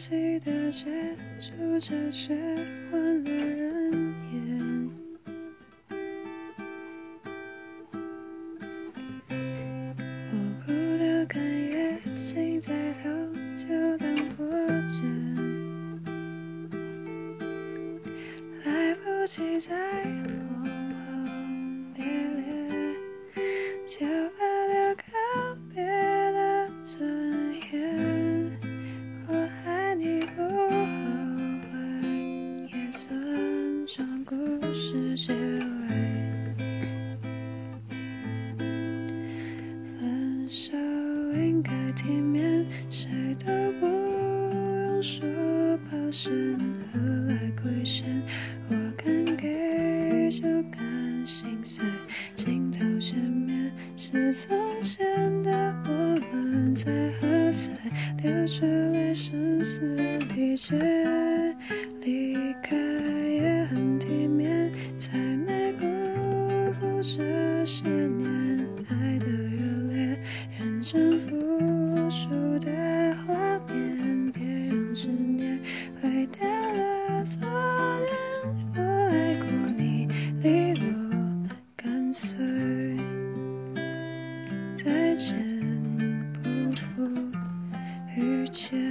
悉的街，住着却换了人烟。我孤的哽咽，心在掏，就当破茧，来不及再轰尊重故事结尾。分手应该体面，谁都不用说抱歉，何来亏欠？我敢给就敢心碎，镜头前面是从前的我们，在喝彩，流着泪，声嘶力竭离开。是复数的画面，别让执念毁掉了昨天。我爱过你，利落干脆。再见，不负遇见。